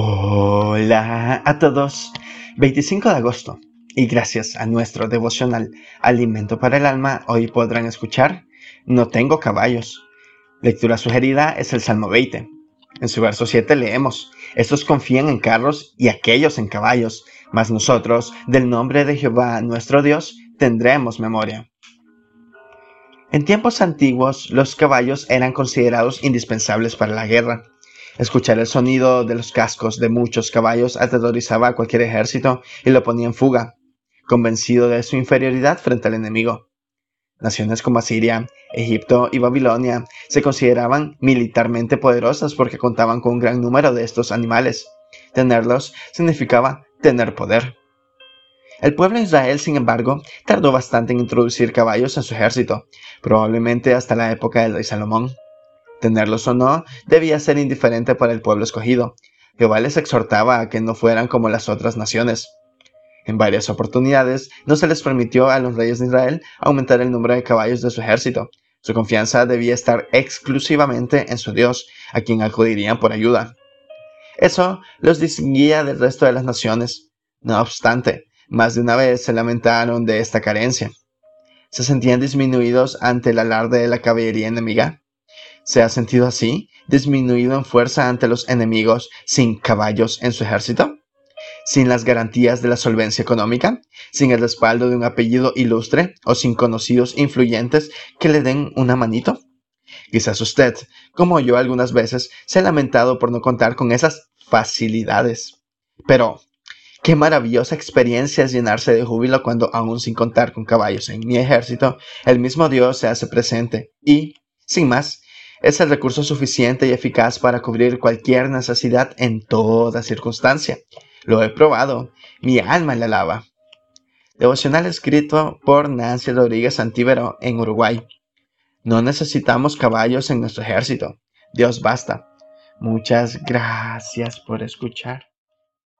Hola a todos. 25 de agosto. Y gracias a nuestro devocional Alimento para el Alma, hoy podrán escuchar No tengo caballos. Lectura sugerida es el Salmo 20. En su verso 7 leemos, Estos confían en carros y aquellos en caballos, mas nosotros, del nombre de Jehová nuestro Dios, tendremos memoria. En tiempos antiguos, los caballos eran considerados indispensables para la guerra. Escuchar el sonido de los cascos de muchos caballos aterrorizaba a cualquier ejército y lo ponía en fuga, convencido de su inferioridad frente al enemigo. Naciones como Asiria, Egipto y Babilonia se consideraban militarmente poderosas porque contaban con un gran número de estos animales. Tenerlos significaba tener poder. El pueblo de Israel, sin embargo, tardó bastante en introducir caballos en su ejército, probablemente hasta la época del rey Salomón. Tenerlos o no debía ser indiferente para el pueblo escogido. Jehová les exhortaba a que no fueran como las otras naciones. En varias oportunidades no se les permitió a los reyes de Israel aumentar el número de caballos de su ejército. Su confianza debía estar exclusivamente en su Dios, a quien acudirían por ayuda. Eso los distinguía del resto de las naciones. No obstante, más de una vez se lamentaron de esta carencia. Se sentían disminuidos ante el alarde de la caballería enemiga se ha sentido así, disminuido en fuerza ante los enemigos, sin caballos en su ejército? ¿Sin las garantías de la solvencia económica? ¿Sin el respaldo de un apellido ilustre o sin conocidos influyentes que le den una manito? Quizás usted, como yo algunas veces, se ha lamentado por no contar con esas facilidades. Pero, qué maravillosa experiencia es llenarse de júbilo cuando, aún sin contar con caballos en mi ejército, el mismo Dios se hace presente y, sin más, es el recurso suficiente y eficaz para cubrir cualquier necesidad en toda circunstancia. Lo he probado, mi alma le alaba. Devocional escrito por Nancy Rodríguez Antíbero en Uruguay. No necesitamos caballos en nuestro ejército. Dios basta. Muchas gracias por escuchar.